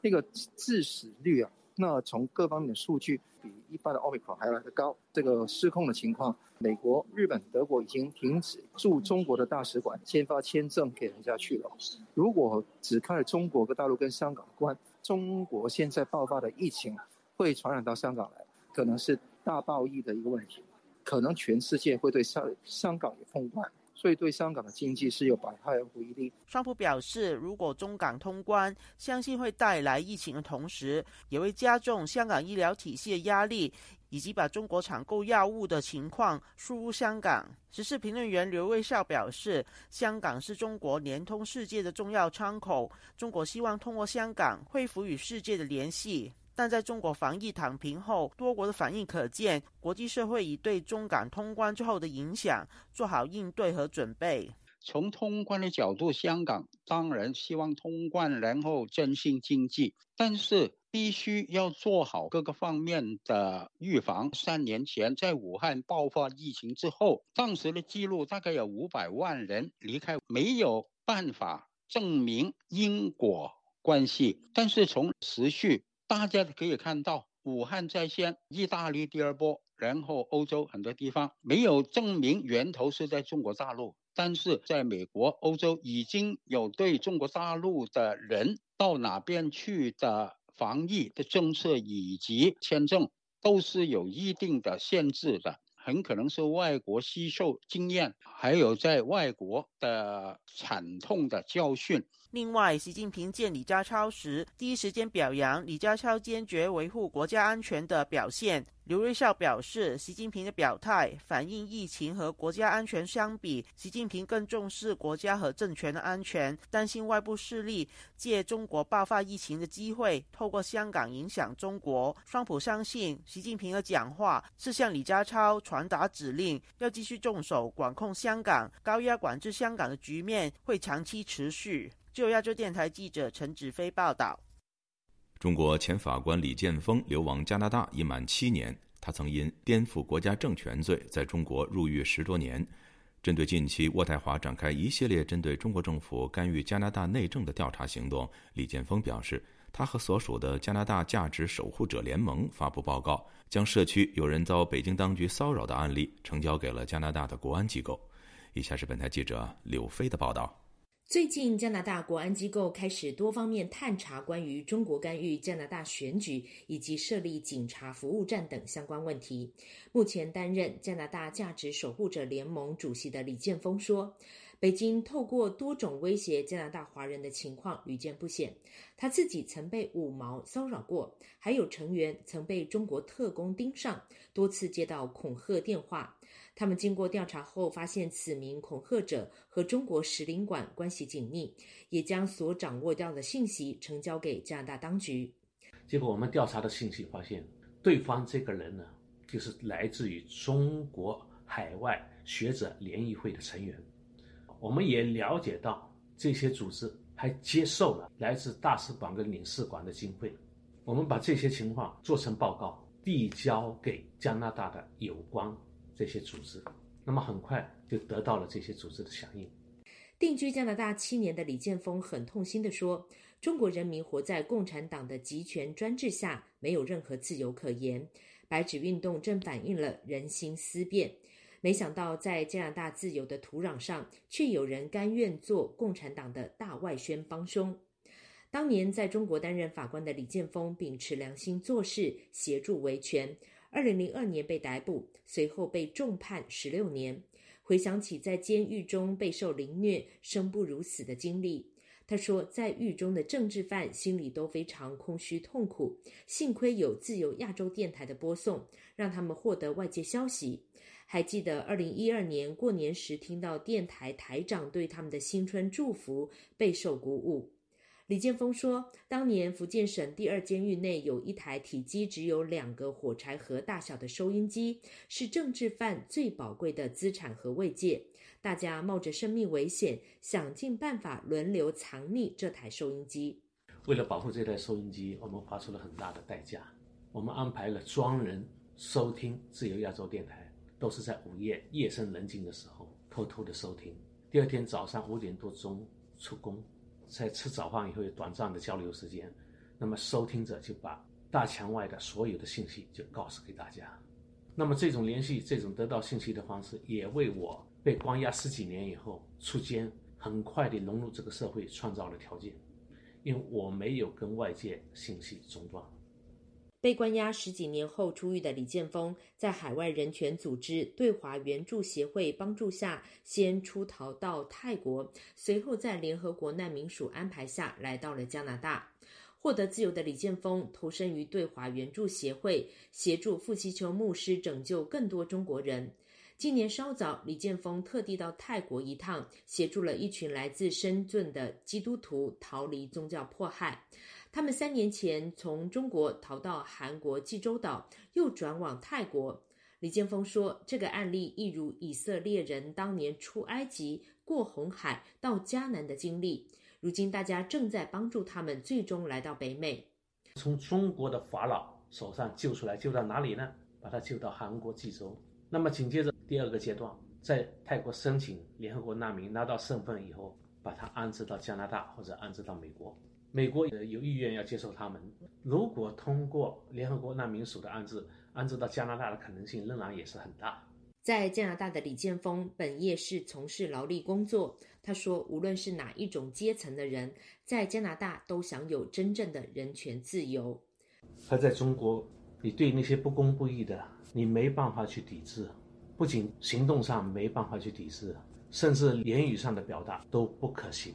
那个致死率啊，那从各方面的数据比一般的奥密克戎还要来得高。这个失控的情况，美国、日本、德国已经停止驻中国的大使馆签发签证给人家去了。如果只看中国跟大陆跟香港关，中国现在爆发的疫情会传染到香港来，可能是大爆疫的一个问题，可能全世界会对香香港有封关。所以对香港的经济是有百害而无一利。川普表示，如果中港通关，相信会带来疫情的同时，也会加重香港医疗体系的压力，以及把中国抢购药物的情况输入香港。时事评论员刘卫少表示，香港是中国连通世界的重要窗口，中国希望通过香港恢复与世界的联系。但在中国防疫躺平后，多国的反应可见，国际社会已对中港通关之后的影响做好应对和准备。从通关的角度，香港当然希望通关，然后振兴经济，但是必须要做好各个方面的预防。三年前在武汉爆发疫情之后，当时的记录大概有五百万人离开，没有办法证明因果关系，但是从持续。大家可以看到，武汉在先，意大利第二波，然后欧洲很多地方没有证明源头是在中国大陆，但是在美国、欧洲已经有对中国大陆的人到哪边去的防疫的政策以及签证都是有一定的限制的，很可能是外国吸收经验，还有在外国的惨痛的教训。另外，习近平见李家超时，第一时间表扬李家超坚决维护国家安全的表现。刘瑞孝表示，习近平的表态反映疫情和国家安全相比，习近平更重视国家和政权的安全，担心外部势力借中国爆发疫情的机会，透过香港影响中国。双普相信，习近平的讲话是向李家超传达指令，要继续重手管控香港，高压管制香港的局面会长期持续。就亚洲电台记者陈子飞报道：中国前法官李建峰流亡加拿大已满七年，他曾因颠覆国家政权罪在中国入狱十多年。针对近期渥太华展开一系列针对中国政府干预加拿大内政的调查行动，李建峰表示，他和所属的加拿大价值守护者联盟发布报告，将社区有人遭北京当局骚扰的案例呈交给了加拿大的国安机构。以下是本台记者柳飞的报道。最近，加拿大国安机构开始多方面探查关于中国干预加拿大选举以及设立警察服务站等相关问题。目前担任加拿大价值守护者联盟主席的李建峰说。北京透过多种威胁加拿大华人的情况屡见不鲜，他自己曾被五毛骚扰过，还有成员曾被中国特工盯上，多次接到恐吓电话。他们经过调查后发现，此名恐吓者和中国使领馆关系紧密，也将所掌握到的信息呈交给加拿大当局。结果我们调查的信息发现，对方这个人呢，就是来自于中国海外学者联谊会的成员。我们也了解到，这些组织还接受了来自大使馆跟领事馆的经费。我们把这些情况做成报告，递交给加拿大的有关这些组织，那么很快就得到了这些组织的响应。定居加拿大七年的李建峰很痛心地说：“中国人民活在共产党的集权专制下，没有任何自由可言。白纸运动正反映了人心思变。”没想到，在加拿大自由的土壤上，却有人甘愿做共产党的大外宣帮凶。当年在中国担任法官的李建峰秉持良心做事，协助维权。二零零二年被逮捕，随后被重判十六年。回想起在监狱中备受凌虐、生不如死的经历，他说，在狱中的政治犯心里都非常空虚痛苦。幸亏有自由亚洲电台的播送，让他们获得外界消息。还记得二零一二年过年时，听到电台台长对他们的新春祝福，备受鼓舞。李建峰说，当年福建省第二监狱内有一台体积只有两个火柴盒大小的收音机，是政治犯最宝贵的资产和慰藉。大家冒着生命危险，想尽办法轮流藏匿这台收音机。为了保护这台收音机，我们花出了很大的代价。我们安排了专人收听自由亚洲电台。都是在午夜夜深人静的时候偷偷的收听。第二天早上五点多钟出工，在吃早饭以后有短暂的交流时间，那么收听者就把大墙外的所有的信息就告诉给大家。那么这种联系、这种得到信息的方式，也为我被关押十几年以后出监，很快的融入这个社会创造了条件。因为我没有跟外界信息中断。被关押十几年后出狱的李建峰，在海外人权组织对华援助协会帮助下，先出逃到泰国，随后在联合国难民署安排下来到了加拿大。获得自由的李建峰投身于对华援助协会，协助傅其秋牧师拯救更多中国人。今年稍早，李建峰特地到泰国一趟，协助了一群来自深圳的基督徒逃离宗教迫害。他们三年前从中国逃到韩国济州岛，又转往泰国。李建峰说：“这个案例一如以色列人当年出埃及、过红海到迦南的经历。如今大家正在帮助他们，最终来到北美。从中国的法老手上救出来，救到哪里呢？把他救到韩国济州。那么紧接着第二个阶段，在泰国申请联合国难民，拿到身份以后，把他安置到加拿大或者安置到美国。”美国有意愿要接受他们，如果通过联合国难民署的安置，安置到加拿大的可能性仍然也是很大。在加拿大的李建峰本业是从事劳力工作，他说，无论是哪一种阶层的人，在加拿大都享有真正的人权自由。他在中国，你对那些不公不义的，你没办法去抵制，不仅行动上没办法去抵制，甚至言语上的表达都不可行。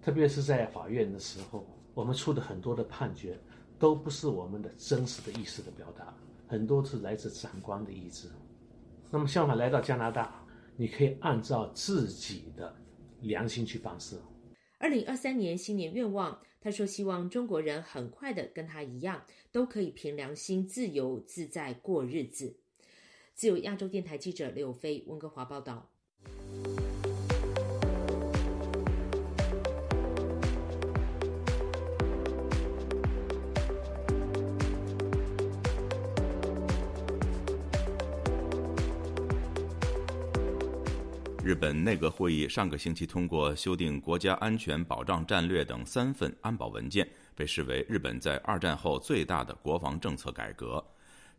特别是在法院的时候，我们出的很多的判决，都不是我们的真实的意思的表达，很多是来自长官的意志。那么相反，来到加拿大，你可以按照自己的良心去办事。二零二三年新年愿望，他说希望中国人很快的跟他一样，都可以凭良心、自由自在过日子。自由亚洲电台记者刘飞温哥华报道。日本内阁会议上个星期通过修订国家安全保障战略等三份安保文件，被视为日本在二战后最大的国防政策改革。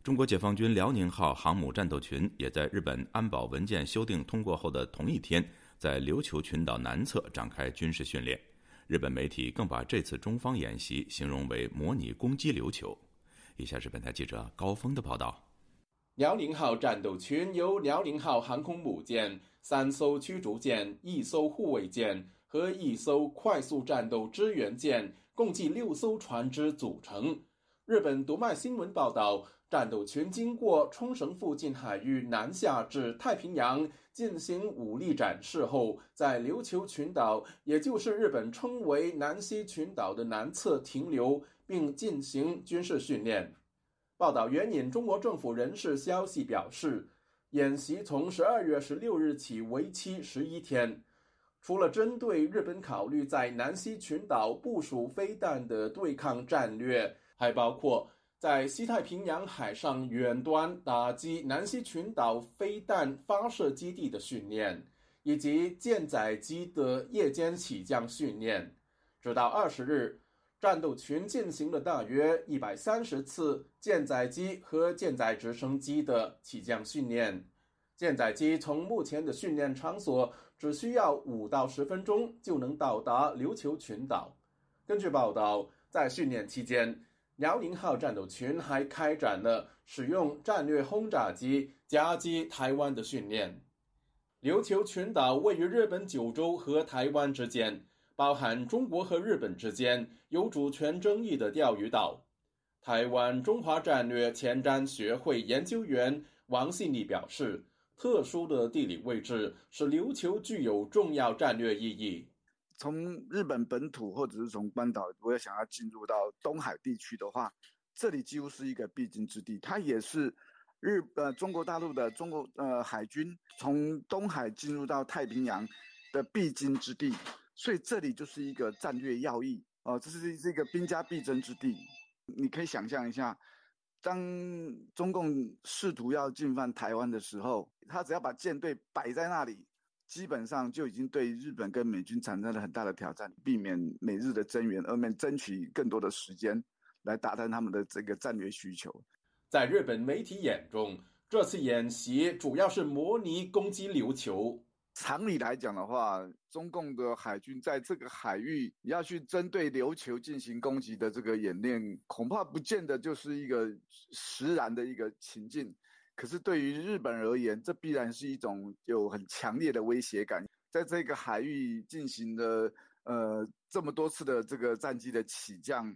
中国解放军辽宁号航母战斗群也在日本安保文件修订通过后的同一天，在琉球群岛南侧展开军事训练。日本媒体更把这次中方演习形容为模拟攻击琉球。以下是本台记者高峰的报道：辽宁号战斗群由辽宁号航空母舰。三艘驱逐舰、一艘护卫舰和一艘快速战斗支援舰，共计六艘船只组成。日本读卖新闻报道，战斗群经过冲绳附近海域南下至太平洋进行武力展示后，在琉球群岛，也就是日本称为南西群岛的南侧停留，并进行军事训练。报道援引中国政府人士消息表示。演习从十二月十六日起为期十一天，除了针对日本考虑在南西群岛部署飞弹的对抗战略，还包括在西太平洋海上远端打击南西群岛飞弹发射基地的训练，以及舰载机的夜间起降训练。直到二十日，战斗群进行了大约一百三十次舰载机和舰载直升机的起降训练。舰载机从目前的训练场所只需要五到十分钟就能到达琉球群岛。根据报道，在训练期间，辽宁号战斗群还开展了使用战略轰炸机夹击台湾的训练。琉球群岛位于日本九州和台湾之间，包含中国和日本之间有主权争议的钓鱼岛。台湾中华战略前瞻学会研究员王信立表示。特殊的地理位置使琉球具有重要战略意义。从日本本土或者是从关岛，如果想要进入到东海地区的话，这里几乎是一个必经之地。它也是日呃中国大陆的中国呃海军从东海进入到太平洋的必经之地，所以这里就是一个战略要义哦，这是这个兵家必争之地。你可以想象一下。当中共试图要进犯台湾的时候，他只要把舰队摆在那里，基本上就已经对日本跟美军产生了很大的挑战，避免美日的增援，而们争取更多的时间来达成他们的这个战略需求。在日本媒体眼中，这次演习主要是模拟攻击琉球。常理来讲的话，中共的海军在这个海域要去针对琉球进行攻击的这个演练，恐怕不见得就是一个实然的一个情境。可是对于日本而言，这必然是一种有很强烈的威胁感，在这个海域进行的呃这么多次的这个战机的起降，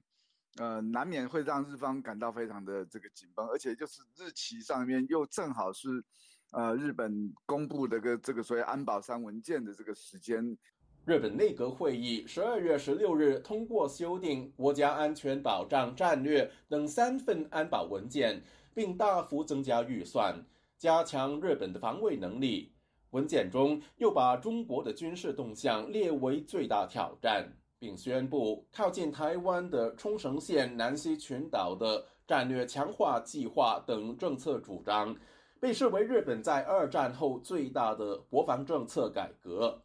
呃，难免会让日方感到非常的这个紧绷，而且就是日期上面又正好是。呃，日本公布的个这个所谓安保三文件的这个时间，日本内阁会议十二月十六日通过修订国家安全保障战略等三份安保文件，并大幅增加预算，加强日本的防卫能力。文件中又把中国的军事动向列为最大挑战，并宣布靠近台湾的冲绳县南西群岛的战略强化计划等政策主张。被视为日本在二战后最大的国防政策改革。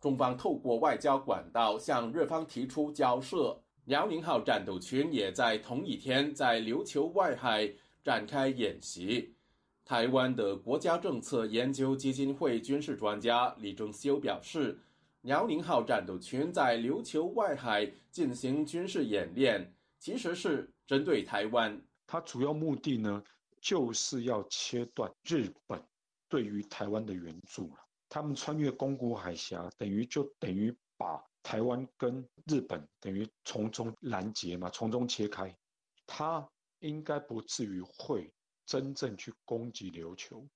中方透过外交管道向日方提出交涉。辽宁号战斗群也在同一天在琉球外海展开演习。台湾的国家政策研究基金会军事专家李正修表示，辽宁号战斗群在琉球外海进行军事演练，其实是针对台湾。它主要目的呢？就是要切断日本对于台湾的援助了。他们穿越宫古海峡，等于就等于把台湾跟日本等于从中拦截嘛，从中切开。他应该不至于会真正去攻击琉球，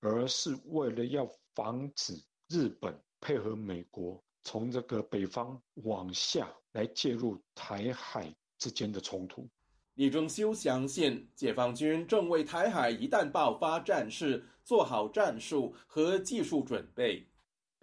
而是为了要防止日本配合美国从这个北方往下来介入台海之间的冲突。李正修相信，解放军正为台海一旦爆发战事做好战术和技术准备。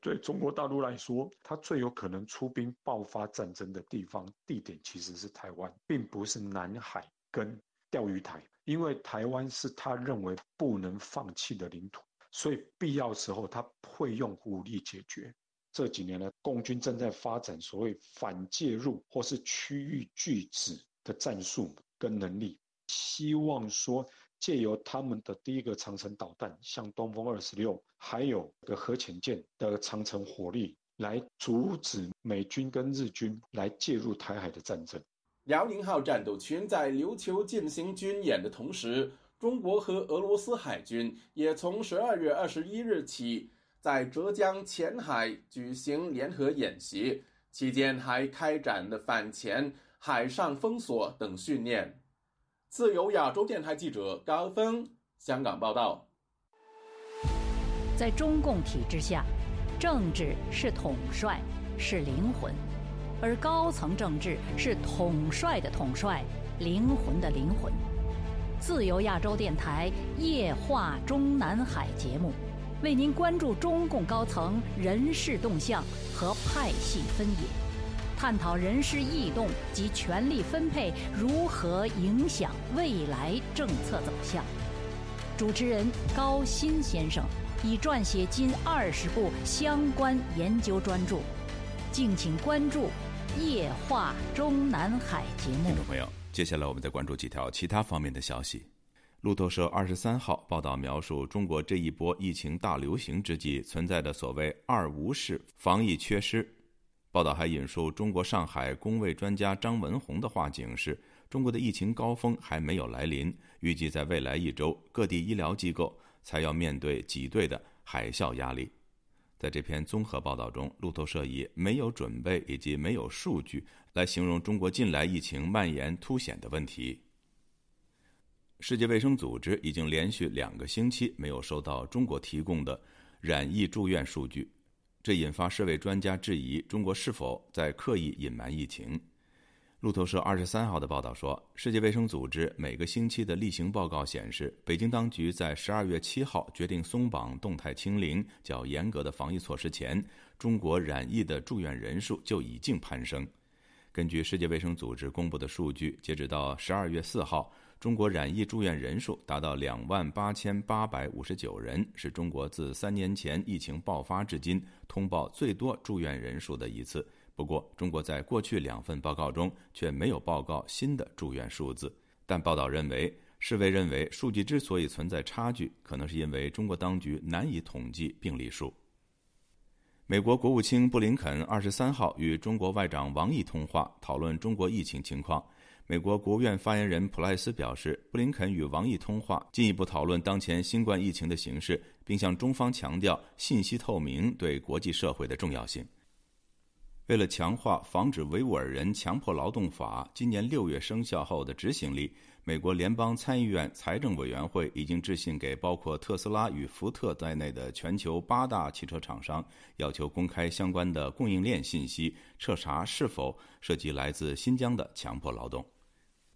对中国大陆来说，它最有可能出兵爆发战争的地方地点其实是台湾，并不是南海跟钓鱼台，因为台湾是他认为不能放弃的领土，所以必要时候他会用武力解决。这几年呢，共军正在发展所谓反介入或是区域拒止的战术。跟能力，希望说借由他们的第一个长城导弹，像东风二十六，还有个核潜舰的长城火力，来阻止美军跟日军来介入台海的战争。辽宁号战斗群在琉球进行军演的同时，中国和俄罗斯海军也从十二月二十一日起在浙江前海举行联合演习，期间还开展了反潜。海上封锁等训练。自由亚洲电台记者高峰香港报道。在中共体制下，政治是统帅，是灵魂；而高层政治是统帅的统帅，灵魂的灵魂。自由亚洲电台夜话中南海节目，为您关注中共高层人事动向和派系分野。探讨人事异动及权力分配如何影响未来政策走向。主持人高鑫先生已撰写近二十部相关研究专著，敬请关注《夜话中南海》节目。听众朋友，接下来我们再关注几条其他方面的消息。路透社二十三号报道描述，中国这一波疫情大流行之际存在的所谓“二无”式防疫缺失。报道还引述中国上海工卫专家张文宏的话，警示中国的疫情高峰还没有来临，预计在未来一周，各地医疗机构才要面对挤兑的海啸压力。在这篇综合报道中，路透社以“没有准备”以及“没有数据”来形容中国近来疫情蔓延凸显的问题。世界卫生组织已经连续两个星期没有收到中国提供的染疫住院数据。这引发世卫专家质疑中国是否在刻意隐瞒疫情。路透社二十三号的报道说，世界卫生组织每个星期的例行报告显示，北京当局在十二月七号决定松绑动态清零、较严格的防疫措施前，中国染疫的住院人数就已经攀升。根据世界卫生组织公布的数据，截止到十二月四号。中国染疫住院人数达到两万八千八百五十九人，是中国自三年前疫情爆发至今通报最多住院人数的一次。不过，中国在过去两份报告中却没有报告新的住院数字。但报道认为，世卫认为数据之所以存在差距，可能是因为中国当局难以统计病例数。美国国务卿布林肯二十三号与中国外长王毅通话，讨论中国疫情情况。美国国务院发言人普莱斯表示，布林肯与王毅通话，进一步讨论当前新冠疫情的形势，并向中方强调信息透明对国际社会的重要性。为了强化防止维吾尔人强迫劳动法今年六月生效后的执行力。美国联邦参议院财政委员会已经致信给包括特斯拉与福特在内的全球八大汽车厂商，要求公开相关的供应链信息，彻查是否涉及来自新疆的强迫劳动。